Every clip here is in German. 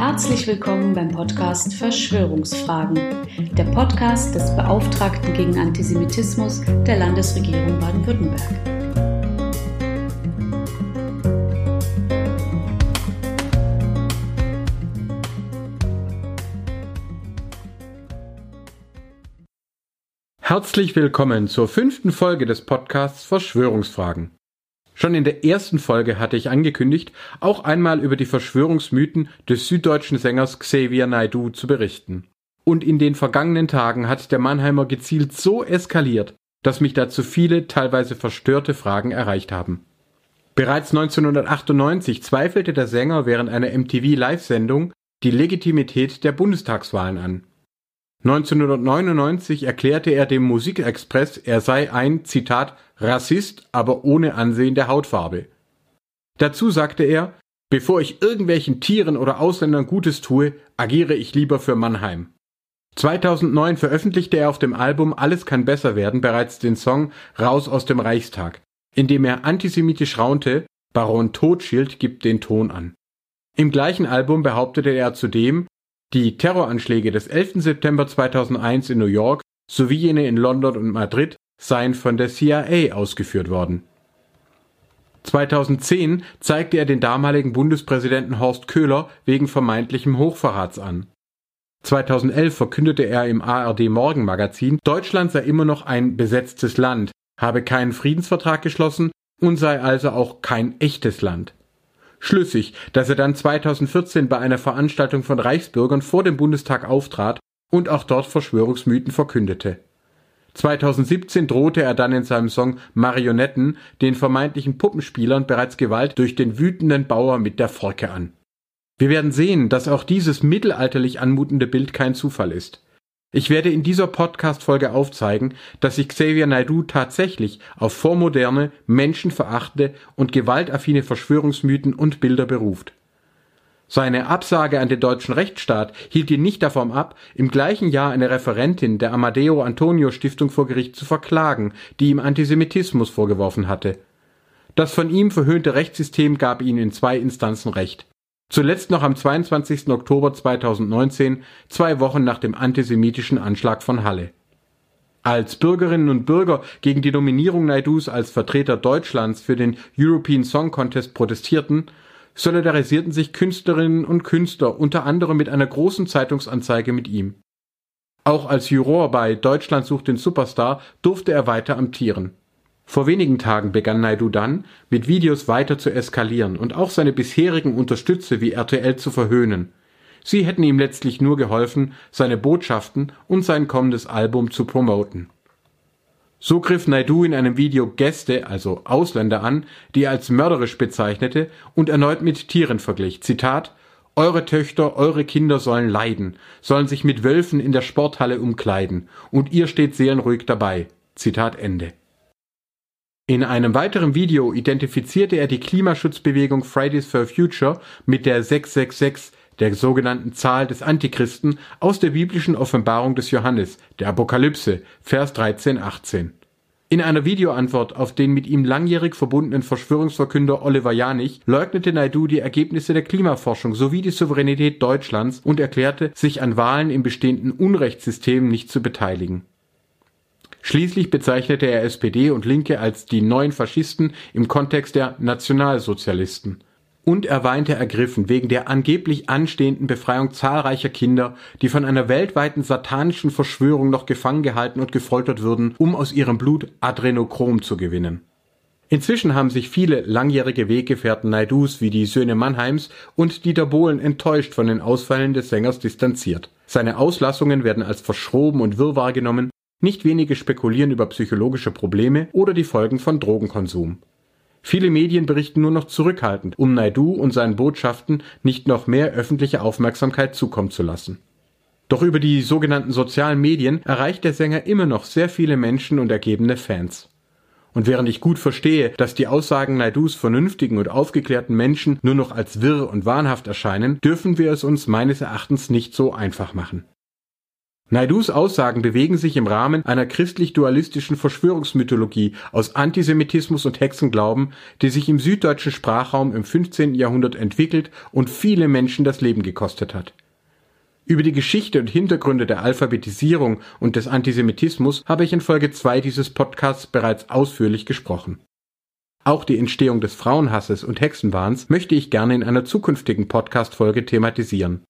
Herzlich willkommen beim Podcast Verschwörungsfragen, der Podcast des Beauftragten gegen Antisemitismus der Landesregierung Baden-Württemberg. Herzlich willkommen zur fünften Folge des Podcasts Verschwörungsfragen. Schon in der ersten Folge hatte ich angekündigt, auch einmal über die Verschwörungsmythen des süddeutschen Sängers Xavier Naidoo zu berichten. Und in den vergangenen Tagen hat der Mannheimer gezielt so eskaliert, dass mich dazu viele, teilweise verstörte Fragen erreicht haben. Bereits 1998 zweifelte der Sänger während einer MTV-Live-Sendung die Legitimität der Bundestagswahlen an. 1999 erklärte er dem Musikexpress, er sei ein, Zitat, Rassist, aber ohne Ansehen der Hautfarbe. Dazu sagte er, bevor ich irgendwelchen Tieren oder Ausländern Gutes tue, agiere ich lieber für Mannheim. 2009 veröffentlichte er auf dem Album Alles kann besser werden bereits den Song Raus aus dem Reichstag, in dem er antisemitisch raunte, Baron Totschild gibt den Ton an. Im gleichen Album behauptete er zudem, die Terroranschläge des 11. September 2001 in New York sowie jene in London und Madrid seien von der CIA ausgeführt worden. 2010 zeigte er den damaligen Bundespräsidenten Horst Köhler wegen vermeintlichem Hochverrats an. 2011 verkündete er im ARD Morgenmagazin, Deutschland sei immer noch ein besetztes Land, habe keinen Friedensvertrag geschlossen und sei also auch kein echtes Land schlüssig, dass er dann 2014 bei einer Veranstaltung von Reichsbürgern vor dem Bundestag auftrat und auch dort Verschwörungsmythen verkündete. 2017 drohte er dann in seinem Song Marionetten den vermeintlichen Puppenspielern bereits Gewalt durch den wütenden Bauer mit der Forke an. Wir werden sehen, dass auch dieses mittelalterlich anmutende Bild kein Zufall ist. Ich werde in dieser Podcast-Folge aufzeigen, dass sich Xavier Naidoo tatsächlich auf vormoderne, menschenverachtende und gewaltaffine Verschwörungsmythen und Bilder beruft. Seine Absage an den deutschen Rechtsstaat hielt ihn nicht davon ab, im gleichen Jahr eine Referentin der Amadeo Antonio Stiftung vor Gericht zu verklagen, die ihm Antisemitismus vorgeworfen hatte. Das von ihm verhöhnte Rechtssystem gab ihm in zwei Instanzen Recht. Zuletzt noch am 22. Oktober 2019, zwei Wochen nach dem antisemitischen Anschlag von Halle. Als Bürgerinnen und Bürger gegen die Nominierung Naidus als Vertreter Deutschlands für den European Song Contest protestierten, solidarisierten sich Künstlerinnen und Künstler unter anderem mit einer großen Zeitungsanzeige mit ihm. Auch als Juror bei Deutschland sucht den Superstar durfte er weiter amtieren. Vor wenigen Tagen begann Naidu dann, mit Videos weiter zu eskalieren und auch seine bisherigen Unterstützer wie RTL zu verhöhnen. Sie hätten ihm letztlich nur geholfen, seine Botschaften und sein kommendes Album zu promoten. So griff Naidu in einem Video Gäste, also Ausländer an, die er als mörderisch bezeichnete und erneut mit Tieren verglich. Zitat Eure Töchter, eure Kinder sollen leiden, sollen sich mit Wölfen in der Sporthalle umkleiden, und ihr steht seelenruhig dabei. Zitat Ende. In einem weiteren Video identifizierte er die Klimaschutzbewegung Fridays for Future mit der 666, der sogenannten Zahl des Antichristen aus der biblischen Offenbarung des Johannes, der Apokalypse, Vers 13, 18. In einer Videoantwort auf den mit ihm langjährig verbundenen Verschwörungsverkünder Oliver Janich leugnete Naidu die Ergebnisse der Klimaforschung sowie die Souveränität Deutschlands und erklärte, sich an Wahlen im bestehenden Unrechtssystem nicht zu beteiligen. Schließlich bezeichnete er SPD und Linke als die neuen Faschisten im Kontext der Nationalsozialisten. Und er weinte ergriffen wegen der angeblich anstehenden Befreiung zahlreicher Kinder, die von einer weltweiten satanischen Verschwörung noch gefangen gehalten und gefoltert würden, um aus ihrem Blut Adrenochrom zu gewinnen. Inzwischen haben sich viele langjährige Weggefährten Naidus wie die Söhne Mannheims und Dieter Bohlen enttäuscht von den Ausfällen des Sängers distanziert. Seine Auslassungen werden als verschroben und wirr wahrgenommen nicht wenige spekulieren über psychologische Probleme oder die Folgen von Drogenkonsum. Viele Medien berichten nur noch zurückhaltend, um Naidu und seinen Botschaften nicht noch mehr öffentliche Aufmerksamkeit zukommen zu lassen. Doch über die sogenannten sozialen Medien erreicht der Sänger immer noch sehr viele Menschen und ergebene Fans. Und während ich gut verstehe, dass die Aussagen Naidus vernünftigen und aufgeklärten Menschen nur noch als wirr und wahnhaft erscheinen, dürfen wir es uns meines Erachtens nicht so einfach machen. Naidus Aussagen bewegen sich im Rahmen einer christlich-dualistischen Verschwörungsmythologie aus Antisemitismus und Hexenglauben, die sich im süddeutschen Sprachraum im 15. Jahrhundert entwickelt und viele Menschen das Leben gekostet hat. Über die Geschichte und Hintergründe der Alphabetisierung und des Antisemitismus habe ich in Folge 2 dieses Podcasts bereits ausführlich gesprochen. Auch die Entstehung des Frauenhasses und Hexenwahns möchte ich gerne in einer zukünftigen Podcast-Folge thematisieren.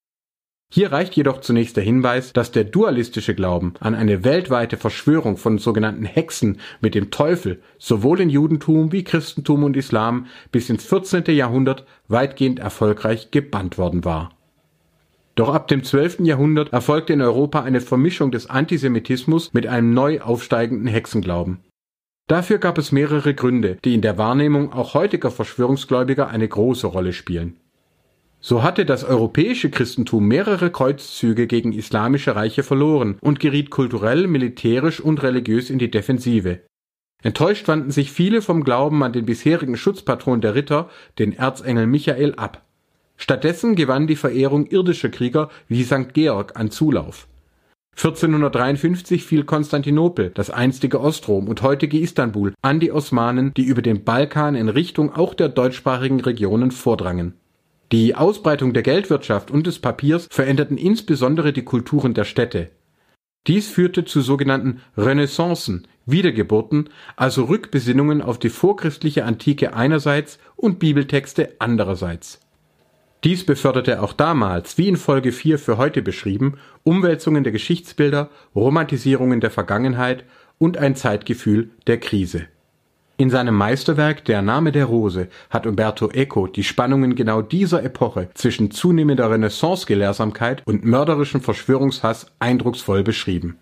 Hier reicht jedoch zunächst der Hinweis, dass der dualistische Glauben an eine weltweite Verschwörung von sogenannten Hexen mit dem Teufel sowohl in Judentum wie Christentum und Islam bis ins 14. Jahrhundert weitgehend erfolgreich gebannt worden war. Doch ab dem 12. Jahrhundert erfolgte in Europa eine Vermischung des Antisemitismus mit einem neu aufsteigenden Hexenglauben. Dafür gab es mehrere Gründe, die in der Wahrnehmung auch heutiger Verschwörungsgläubiger eine große Rolle spielen. So hatte das europäische Christentum mehrere Kreuzzüge gegen islamische Reiche verloren und geriet kulturell, militärisch und religiös in die Defensive. Enttäuscht wandten sich viele vom Glauben an den bisherigen Schutzpatron der Ritter, den Erzengel Michael, ab. Stattdessen gewann die Verehrung irdischer Krieger wie St. Georg an Zulauf. 1453 fiel Konstantinopel, das einstige Ostrom und heutige Istanbul, an die Osmanen, die über den Balkan in Richtung auch der deutschsprachigen Regionen vordrangen. Die Ausbreitung der Geldwirtschaft und des Papiers veränderten insbesondere die Kulturen der Städte. Dies führte zu sogenannten Renaissancen, Wiedergeburten, also Rückbesinnungen auf die vorchristliche Antike einerseits und Bibeltexte andererseits. Dies beförderte auch damals, wie in Folge 4 für heute beschrieben, Umwälzungen der Geschichtsbilder, Romantisierungen der Vergangenheit und ein Zeitgefühl der Krise. In seinem Meisterwerk Der Name der Rose hat Umberto Eco die Spannungen genau dieser Epoche zwischen zunehmender Renaissance-Gelehrsamkeit und mörderischem Verschwörungshass eindrucksvoll beschrieben.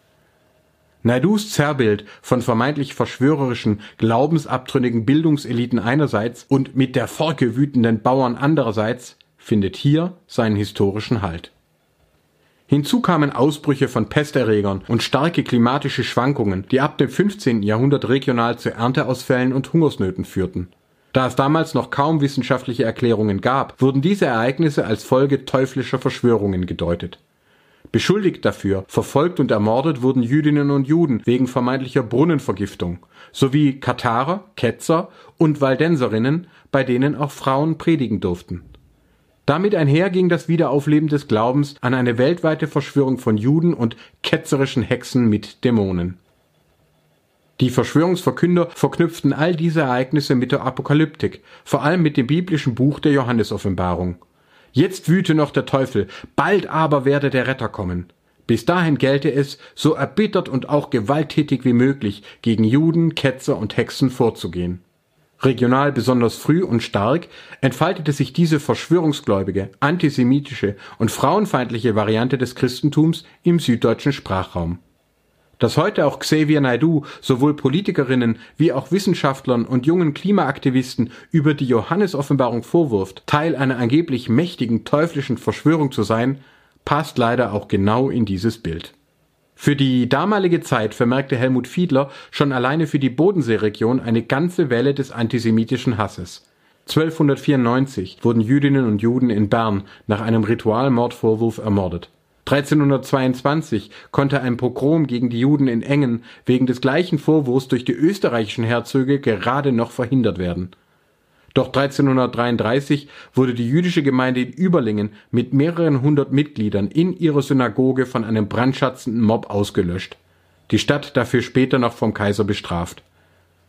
Naidus Zerrbild von vermeintlich verschwörerischen, glaubensabtrünnigen Bildungseliten einerseits und mit der Forke wütenden Bauern andererseits findet hier seinen historischen Halt Hinzu kamen Ausbrüche von Pesterregern und starke klimatische Schwankungen, die ab dem 15. Jahrhundert regional zu Ernteausfällen und Hungersnöten führten. Da es damals noch kaum wissenschaftliche Erklärungen gab, wurden diese Ereignisse als Folge teuflischer Verschwörungen gedeutet. Beschuldigt dafür, verfolgt und ermordet wurden Jüdinnen und Juden wegen vermeintlicher Brunnenvergiftung, sowie Katharer, Ketzer und Waldenserinnen, bei denen auch Frauen predigen durften damit einher ging das Wiederaufleben des Glaubens an eine weltweite Verschwörung von Juden und ketzerischen Hexen mit Dämonen. Die Verschwörungsverkünder verknüpften all diese Ereignisse mit der Apokalyptik, vor allem mit dem biblischen Buch der Johannesoffenbarung. Jetzt wüte noch der Teufel, bald aber werde der Retter kommen. Bis dahin gelte es, so erbittert und auch gewalttätig wie möglich gegen Juden, Ketzer und Hexen vorzugehen. Regional besonders früh und stark entfaltete sich diese verschwörungsgläubige, antisemitische und frauenfeindliche Variante des Christentums im süddeutschen Sprachraum. Dass heute auch Xavier Naidu sowohl Politikerinnen wie auch Wissenschaftlern und jungen Klimaaktivisten über die Johannesoffenbarung vorwirft, Teil einer angeblich mächtigen teuflischen Verschwörung zu sein, passt leider auch genau in dieses Bild. Für die damalige Zeit vermerkte Helmut Fiedler schon alleine für die Bodenseeregion eine ganze Welle des antisemitischen Hasses. 1294 wurden Jüdinnen und Juden in Bern nach einem Ritualmordvorwurf ermordet. 1322 konnte ein Pogrom gegen die Juden in Engen wegen des gleichen Vorwurfs durch die österreichischen Herzöge gerade noch verhindert werden doch 1333 wurde die jüdische Gemeinde in Überlingen mit mehreren hundert Mitgliedern in ihrer Synagoge von einem brandschatzenden Mob ausgelöscht. Die Stadt dafür später noch vom Kaiser bestraft.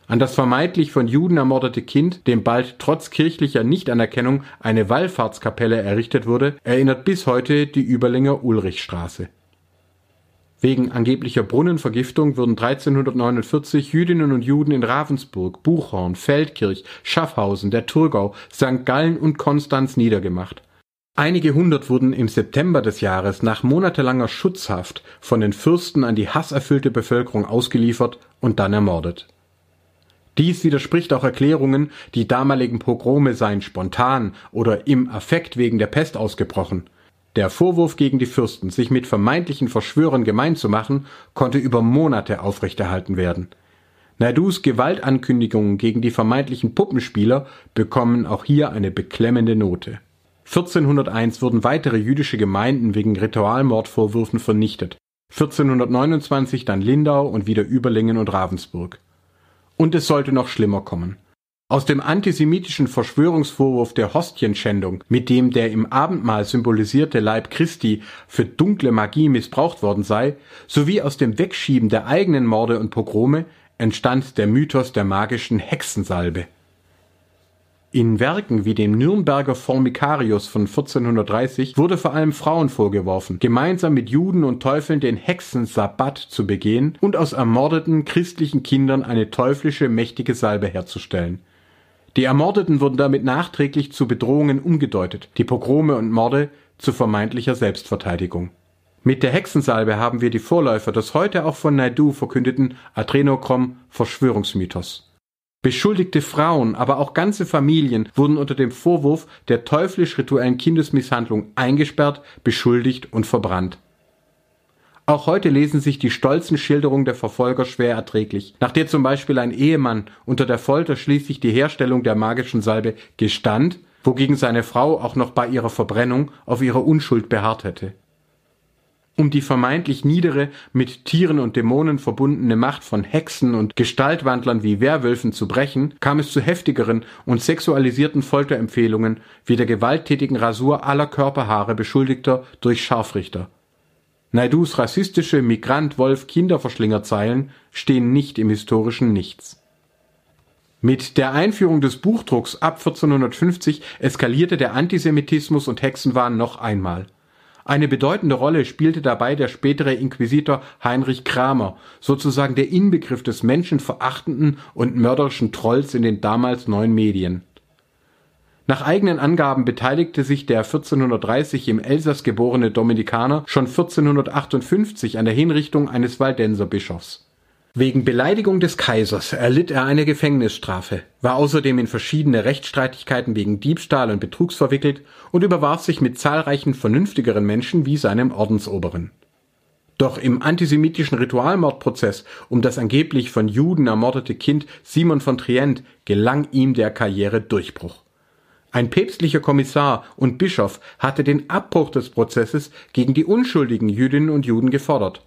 An das vermeintlich von Juden ermordete Kind, dem bald trotz kirchlicher Nichtanerkennung eine Wallfahrtskapelle errichtet wurde, erinnert bis heute die Überlinger Ulrichstraße Wegen angeblicher Brunnenvergiftung wurden 1349 Jüdinnen und Juden in Ravensburg, Buchhorn, Feldkirch, Schaffhausen, der Thurgau, St. Gallen und Konstanz niedergemacht. Einige hundert wurden im September des Jahres nach monatelanger Schutzhaft von den Fürsten an die hasserfüllte Bevölkerung ausgeliefert und dann ermordet. Dies widerspricht auch Erklärungen, die damaligen Pogrome seien spontan oder im Affekt wegen der Pest ausgebrochen – der Vorwurf gegen die Fürsten, sich mit vermeintlichen Verschwörern gemein zu machen, konnte über Monate aufrechterhalten werden. Naidus Gewaltankündigungen gegen die vermeintlichen Puppenspieler bekommen auch hier eine beklemmende Note. 1401 wurden weitere jüdische Gemeinden wegen Ritualmordvorwürfen vernichtet. 1429 dann Lindau und wieder Überlingen und Ravensburg. Und es sollte noch schlimmer kommen. Aus dem antisemitischen Verschwörungsvorwurf der Hostienschändung, mit dem der im Abendmahl symbolisierte Leib Christi für dunkle Magie missbraucht worden sei, sowie aus dem Wegschieben der eigenen Morde und Pogrome entstand der Mythos der magischen Hexensalbe. In Werken wie dem Nürnberger Formicarius von 1430 wurde vor allem Frauen vorgeworfen, gemeinsam mit Juden und Teufeln den Hexensabbat zu begehen und aus ermordeten christlichen Kindern eine teuflische mächtige Salbe herzustellen. Die Ermordeten wurden damit nachträglich zu Bedrohungen umgedeutet, die Pogrome und Morde zu vermeintlicher Selbstverteidigung. Mit der Hexensalbe haben wir die Vorläufer des heute auch von Naidu verkündeten Adrenochrom Verschwörungsmythos. Beschuldigte Frauen, aber auch ganze Familien wurden unter dem Vorwurf der teuflisch rituellen Kindesmisshandlung eingesperrt, beschuldigt und verbrannt. Auch heute lesen sich die stolzen Schilderungen der Verfolger schwer erträglich, nach der zum Beispiel ein Ehemann unter der Folter schließlich die Herstellung der magischen Salbe gestand, wogegen seine Frau auch noch bei ihrer Verbrennung auf ihrer Unschuld beharrt hätte. Um die vermeintlich niedere, mit Tieren und Dämonen verbundene Macht von Hexen und Gestaltwandlern wie Werwölfen zu brechen, kam es zu heftigeren und sexualisierten Folterempfehlungen wie der gewalttätigen Rasur aller Körperhaare Beschuldigter durch Scharfrichter Naidus rassistische Migrant-Wolf-Kinderverschlingerzeilen stehen nicht im historischen Nichts. Mit der Einführung des Buchdrucks ab 1450 eskalierte der Antisemitismus und Hexenwahn noch einmal. Eine bedeutende Rolle spielte dabei der spätere Inquisitor Heinrich Kramer, sozusagen der Inbegriff des menschenverachtenden und mörderischen Trolls in den damals neuen Medien nach eigenen Angaben beteiligte sich der 1430 im Elsass geborene Dominikaner schon 1458 an der Hinrichtung eines Waldenserbischofs. Wegen Beleidigung des Kaisers erlitt er eine Gefängnisstrafe, war außerdem in verschiedene Rechtsstreitigkeiten wegen Diebstahl und Betrugs verwickelt und überwarf sich mit zahlreichen vernünftigeren Menschen wie seinem Ordensoberen. Doch im antisemitischen Ritualmordprozess um das angeblich von Juden ermordete Kind Simon von Trient gelang ihm der Karrieredurchbruch. Ein päpstlicher Kommissar und Bischof hatte den Abbruch des Prozesses gegen die unschuldigen Jüdinnen und Juden gefordert.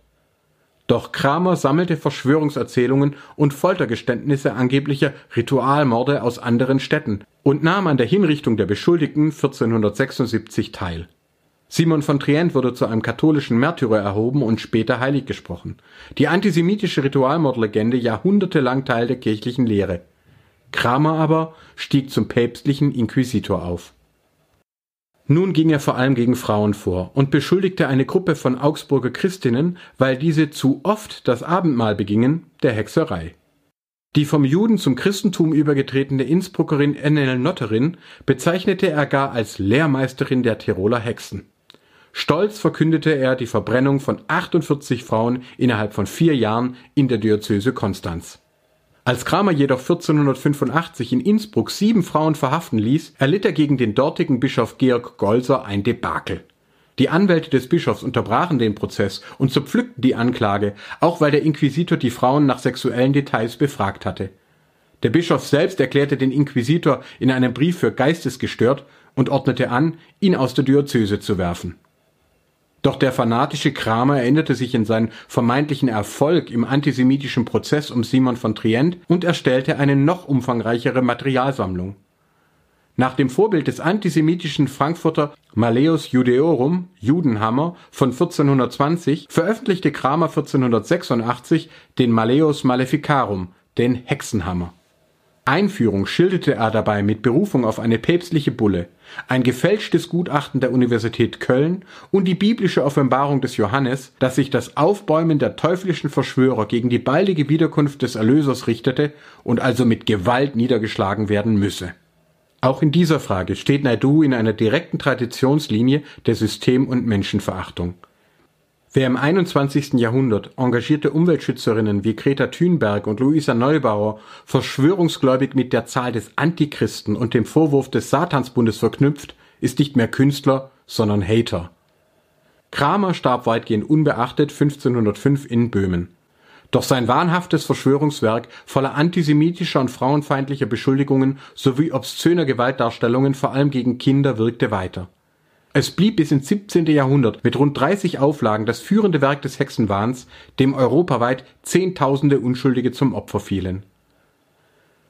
Doch Kramer sammelte Verschwörungserzählungen und Foltergeständnisse angeblicher Ritualmorde aus anderen Städten und nahm an der Hinrichtung der Beschuldigten 1476 teil. Simon von Trient wurde zu einem katholischen Märtyrer erhoben und später heilig gesprochen. Die antisemitische Ritualmordlegende jahrhundertelang Teil der kirchlichen Lehre. Kramer aber stieg zum päpstlichen Inquisitor auf. Nun ging er vor allem gegen Frauen vor und beschuldigte eine Gruppe von Augsburger Christinnen, weil diese zu oft das Abendmahl begingen, der Hexerei. Die vom Juden zum Christentum übergetretene Innsbruckerin Ennel Notterin bezeichnete er gar als Lehrmeisterin der Tiroler Hexen. Stolz verkündete er die Verbrennung von 48 Frauen innerhalb von vier Jahren in der Diözese Konstanz. Als Kramer jedoch 1485 in Innsbruck sieben Frauen verhaften ließ, erlitt er gegen den dortigen Bischof Georg Golser ein Debakel. Die Anwälte des Bischofs unterbrachen den Prozess und zerpflückten die Anklage, auch weil der Inquisitor die Frauen nach sexuellen Details befragt hatte. Der Bischof selbst erklärte den Inquisitor in einem Brief für geistesgestört und ordnete an, ihn aus der Diözese zu werfen doch der fanatische Kramer erinnerte sich in seinen vermeintlichen Erfolg im antisemitischen Prozess um Simon von Trient und erstellte eine noch umfangreichere Materialsammlung. Nach dem Vorbild des antisemitischen Frankfurter Malleus Judeorum Judenhammer von 1420 veröffentlichte Kramer 1486 den Malleus Maleficarum, den Hexenhammer Einführung schilderte er dabei mit Berufung auf eine päpstliche Bulle, ein gefälschtes Gutachten der Universität Köln und die biblische Offenbarung des Johannes, dass sich das Aufbäumen der teuflischen Verschwörer gegen die baldige Wiederkunft des Erlösers richtete und also mit Gewalt niedergeschlagen werden müsse. Auch in dieser Frage steht Naidu in einer direkten Traditionslinie der System- und Menschenverachtung Wer im 21. Jahrhundert engagierte Umweltschützerinnen wie Greta Thunberg und Luisa Neubauer verschwörungsgläubig mit der Zahl des Antichristen und dem Vorwurf des Satansbundes verknüpft, ist nicht mehr Künstler, sondern Hater. Kramer starb weitgehend unbeachtet 1505 in Böhmen. Doch sein wahnhaftes Verschwörungswerk voller antisemitischer und frauenfeindlicher Beschuldigungen sowie obszöner Gewaltdarstellungen vor allem gegen Kinder wirkte weiter Es blieb bis ins 17. Jahrhundert mit rund 30 Auflagen das führende Werk des Hexenwahns, dem europaweit Zehntausende Unschuldige zum Opfer fielen.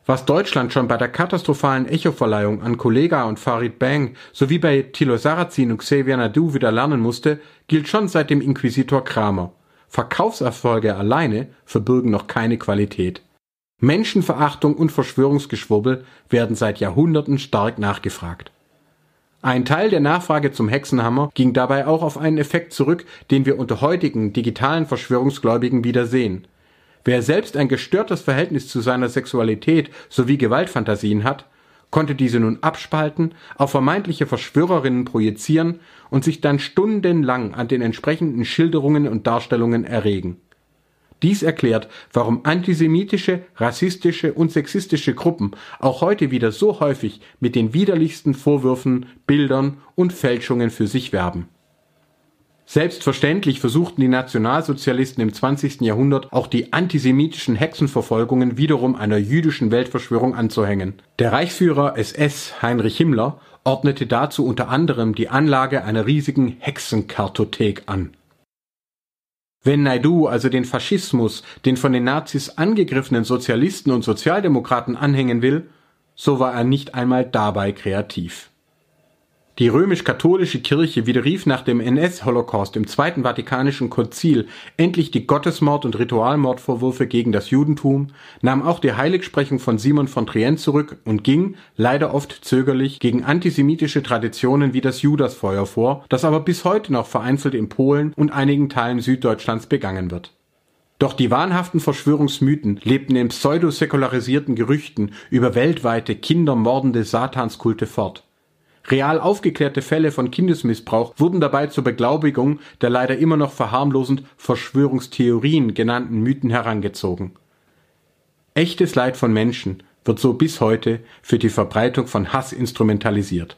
Was Deutschland schon bei der katastrophalen Echoverleihung an Kollega und Farid Bang sowie bei Thilo Sarrazin und Xavier Nadu wieder lernen musste, gilt schon seit dem Inquisitor Kramer. Verkaufserfolge alleine verbürgen noch keine Qualität. Menschenverachtung und Verschwörungsgeschwurbel werden seit Jahrhunderten stark nachgefragt. Ein Teil der Nachfrage zum Hexenhammer ging dabei auch auf einen Effekt zurück, den wir unter heutigen digitalen Verschwörungsgläubigen wieder sehen. Wer selbst ein gestörtes Verhältnis zu seiner Sexualität sowie Gewaltfantasien hat, konnte diese nun abspalten, auf vermeintliche Verschwörerinnen projizieren und sich dann stundenlang an den entsprechenden Schilderungen und Darstellungen erregen. Dies erklärt, warum antisemitische, rassistische und sexistische Gruppen auch heute wieder so häufig mit den widerlichsten Vorwürfen, Bildern und Fälschungen für sich werben. Selbstverständlich versuchten die Nationalsozialisten im 20. Jahrhundert auch die antisemitischen Hexenverfolgungen wiederum einer jüdischen Weltverschwörung anzuhängen. Der Reichsführer SS Heinrich Himmler ordnete dazu unter anderem die Anlage einer riesigen Hexenkartothek an. Wenn Naidu also den Faschismus, den von den Nazis angegriffenen Sozialisten und Sozialdemokraten anhängen will, so war er nicht einmal dabei kreativ. Die römisch-katholische Kirche widerrief nach dem NS-Holocaust im Zweiten Vatikanischen Konzil endlich die Gottesmord- und Ritualmordvorwürfe gegen das Judentum, nahm auch die Heiligsprechung von Simon von Trient zurück und ging, leider oft zögerlich, gegen antisemitische Traditionen wie das Judasfeuer vor, das aber bis heute noch vereinzelt in Polen und einigen Teilen Süddeutschlands begangen wird. Doch die wahnhaften Verschwörungsmythen lebten in pseudosäkularisierten Gerüchten über weltweite kindermordende Satanskulte fort. Real aufgeklärte Fälle von Kindesmissbrauch wurden dabei zur Beglaubigung der leider immer noch verharmlosend Verschwörungstheorien genannten Mythen herangezogen. Echtes Leid von Menschen wird so bis heute für die Verbreitung von Hass instrumentalisiert.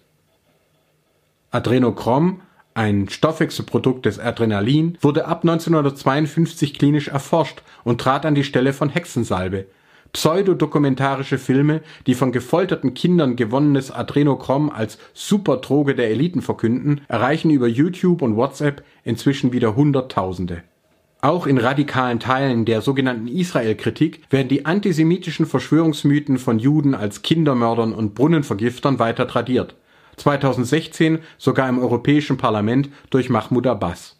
Adrenochrom, ein Stoffwechselprodukt des Adrenalin, wurde ab 1952 klinisch erforscht und trat an die Stelle von Hexensalbe, pseudodokumentarische Filme, die von gefolterten Kindern gewonnenes Adrenochrom als Superdroge der Eliten verkünden, erreichen über YouTube und WhatsApp inzwischen wieder Hunderttausende. Auch in radikalen Teilen der sogenannten Israel-Kritik werden die antisemitischen Verschwörungsmythen von Juden als Kindermördern und Brunnenvergiftern weiter tradiert. 2016 sogar im Europäischen Parlament durch Mahmoud Abbas.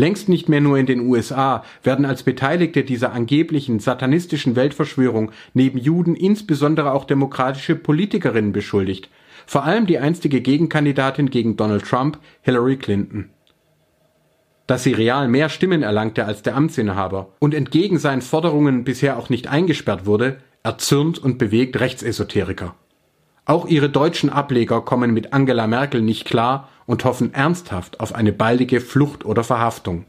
Längst nicht mehr nur in den USA werden als Beteiligte dieser angeblichen satanistischen Weltverschwörung neben Juden insbesondere auch demokratische Politikerinnen beschuldigt, vor allem die einstige Gegenkandidatin gegen Donald Trump, Hillary Clinton. Dass sie real mehr Stimmen erlangte als der Amtsinhaber und entgegen seinen Forderungen bisher auch nicht eingesperrt wurde, erzürnt und bewegt Rechtsesoteriker. Auch ihre deutschen Ableger kommen mit Angela Merkel nicht klar und hoffen ernsthaft auf eine baldige Flucht oder Verhaftung.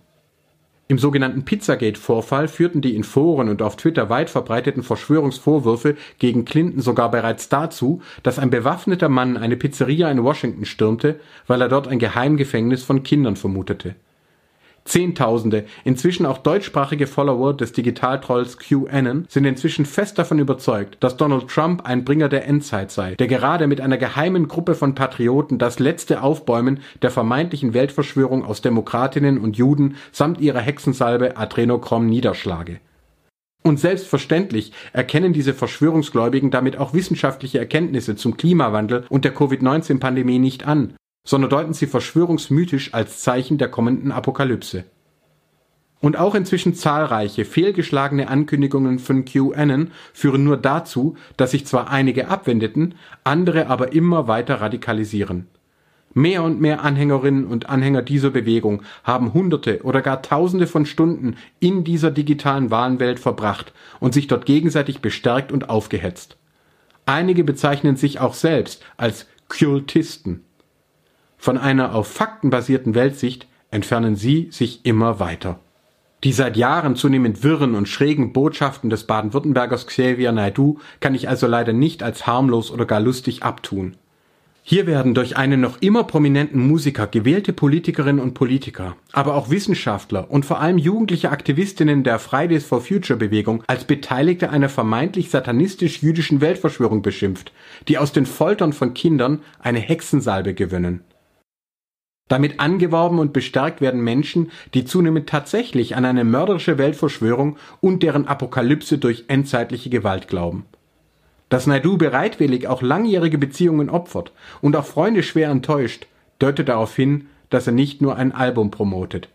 Im sogenannten Pizzagate-Vorfall führten die in Foren und auf Twitter weit verbreiteten Verschwörungsvorwürfe gegen Clinton sogar bereits dazu, dass ein bewaffneter Mann eine Pizzeria in Washington stürmte, weil er dort ein Geheimgefängnis von Kindern vermutete Zehntausende, inzwischen auch deutschsprachige Follower des Digitaltrolls QAnon sind inzwischen fest davon überzeugt, dass Donald Trump ein Bringer der Endzeit sei, der gerade mit einer geheimen Gruppe von Patrioten das letzte Aufbäumen der vermeintlichen Weltverschwörung aus Demokratinnen und Juden samt ihrer Hexensalbe Adrenochrom niederschlage. Und selbstverständlich erkennen diese Verschwörungsgläubigen damit auch wissenschaftliche Erkenntnisse zum Klimawandel und der Covid-19-Pandemie nicht an sondern deuten sie verschwörungsmythisch als Zeichen der kommenden Apokalypse. Und auch inzwischen zahlreiche fehlgeschlagene Ankündigungen von QAnon führen nur dazu, dass sich zwar einige abwendeten, andere aber immer weiter radikalisieren. Mehr und mehr Anhängerinnen und Anhänger dieser Bewegung haben Hunderte oder gar Tausende von Stunden in dieser digitalen Wahlenwelt verbracht und sich dort gegenseitig bestärkt und aufgehetzt. Einige bezeichnen sich auch selbst als Kultisten. Von einer auf Fakten basierten Weltsicht entfernen sie sich immer weiter. Die seit Jahren zunehmend wirren und schrägen Botschaften des Baden-Württembergers Xavier Naidu kann ich also leider nicht als harmlos oder gar lustig abtun. Hier werden durch einen noch immer prominenten Musiker gewählte Politikerinnen und Politiker, aber auch Wissenschaftler und vor allem jugendliche Aktivistinnen der Fridays for Future Bewegung als Beteiligte einer vermeintlich satanistisch-jüdischen Weltverschwörung beschimpft, die aus den Foltern von Kindern eine Hexensalbe gewöhnen. Damit angeworben und bestärkt werden Menschen, die zunehmend tatsächlich an eine mörderische Weltverschwörung und deren Apokalypse durch endzeitliche Gewalt glauben. Dass Naidu bereitwillig auch langjährige Beziehungen opfert und auch Freunde schwer enttäuscht, deutet darauf hin, dass er nicht nur ein Album promotet.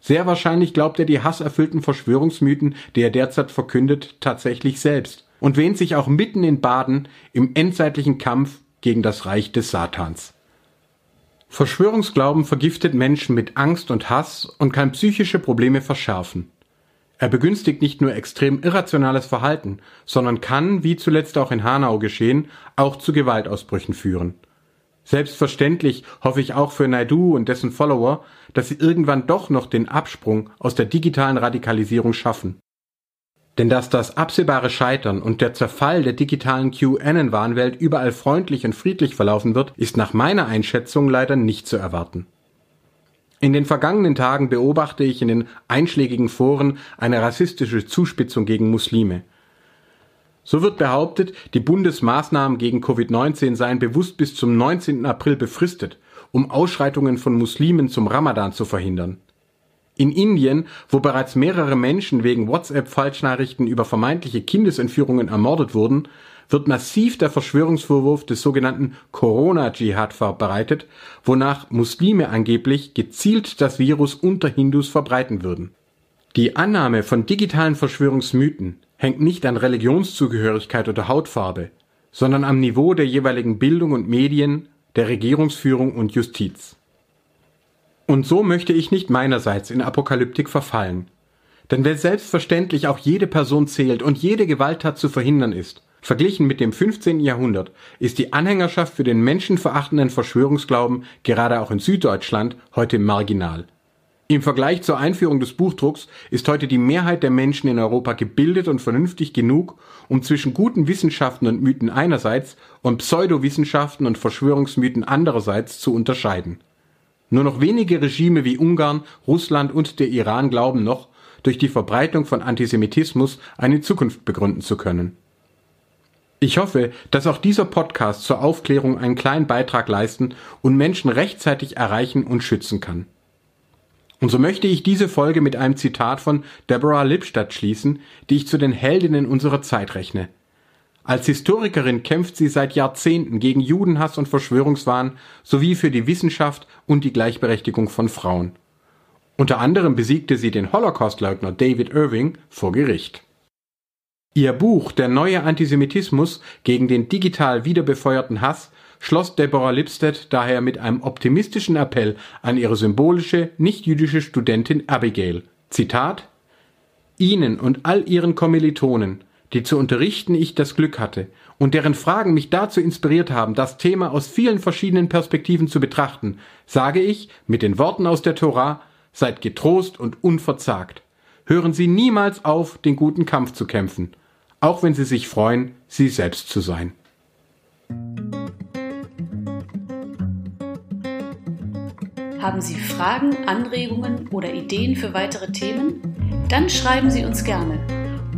Sehr wahrscheinlich glaubt er die hasserfüllten Verschwörungsmythen, die er derzeit verkündet, tatsächlich selbst und wähnt sich auch mitten in Baden im endzeitlichen Kampf gegen das Reich des Satans. Verschwörungsglauben vergiftet Menschen mit Angst und Hass und kann psychische Probleme verschärfen. Er begünstigt nicht nur extrem irrationales Verhalten, sondern kann, wie zuletzt auch in Hanau geschehen, auch zu Gewaltausbrüchen führen. Selbstverständlich hoffe ich auch für Naidu und dessen Follower, dass sie irgendwann doch noch den Absprung aus der digitalen Radikalisierung schaffen. Denn dass das absehbare Scheitern und der Zerfall der digitalen QAnon-Warnwelt überall freundlich und friedlich verlaufen wird, ist nach meiner Einschätzung leider nicht zu erwarten. In den vergangenen Tagen beobachte ich in den einschlägigen Foren eine rassistische Zuspitzung gegen Muslime. So wird behauptet, die Bundesmaßnahmen gegen Covid-19 seien bewusst bis zum 19. April befristet, um Ausschreitungen von Muslimen zum Ramadan zu verhindern. In Indien, wo bereits mehrere Menschen wegen WhatsApp-Falschnachrichten über vermeintliche Kindesentführungen ermordet wurden, wird massiv der Verschwörungsvorwurf des sogenannten Corona-Dschihad verbreitet, wonach Muslime angeblich gezielt das Virus unter Hindus verbreiten würden. Die Annahme von digitalen Verschwörungsmythen hängt nicht an Religionszugehörigkeit oder Hautfarbe, sondern am Niveau der jeweiligen Bildung und Medien, der Regierungsführung und Justiz. Und so möchte ich nicht meinerseits in Apokalyptik verfallen. Denn wenn selbstverständlich auch jede Person zählt und jede Gewalttat zu verhindern ist, verglichen mit dem 15. Jahrhundert, ist die Anhängerschaft für den menschenverachtenden Verschwörungsglauben gerade auch in Süddeutschland heute marginal. Im Vergleich zur Einführung des Buchdrucks ist heute die Mehrheit der Menschen in Europa gebildet und vernünftig genug, um zwischen guten Wissenschaften und Mythen einerseits und Pseudowissenschaften und Verschwörungsmythen andererseits zu unterscheiden. Nur noch wenige Regime wie Ungarn, Russland und der Iran glauben noch, durch die Verbreitung von Antisemitismus eine Zukunft begründen zu können. Ich hoffe, dass auch dieser Podcast zur Aufklärung einen kleinen Beitrag leisten und Menschen rechtzeitig erreichen und schützen kann. Und so möchte ich diese Folge mit einem Zitat von Deborah Lipstadt schließen, die ich zu den Heldinnen unserer Zeit rechne. Als Historikerin kämpft sie seit Jahrzehnten gegen Judenhass und Verschwörungswahn sowie für die Wissenschaft und die Gleichberechtigung von Frauen. Unter anderem besiegte sie den Holocaustleugner David Irving vor Gericht. Ihr Buch Der neue Antisemitismus gegen den digital wiederbefeuerten Hass schloss Deborah Lipstadt daher mit einem optimistischen Appell an ihre symbolische, nicht-jüdische Studentin Abigail. Zitat Ihnen und all Ihren Kommilitonen die zu unterrichten ich das Glück hatte und deren Fragen mich dazu inspiriert haben, das Thema aus vielen verschiedenen Perspektiven zu betrachten, sage ich mit den Worten aus der Tora, seid getrost und unverzagt. Hören Sie niemals auf, den guten Kampf zu kämpfen, auch wenn Sie sich freuen, Sie selbst zu sein. Haben Sie Fragen, Anregungen oder Ideen für weitere Themen? Dann schreiben Sie uns gerne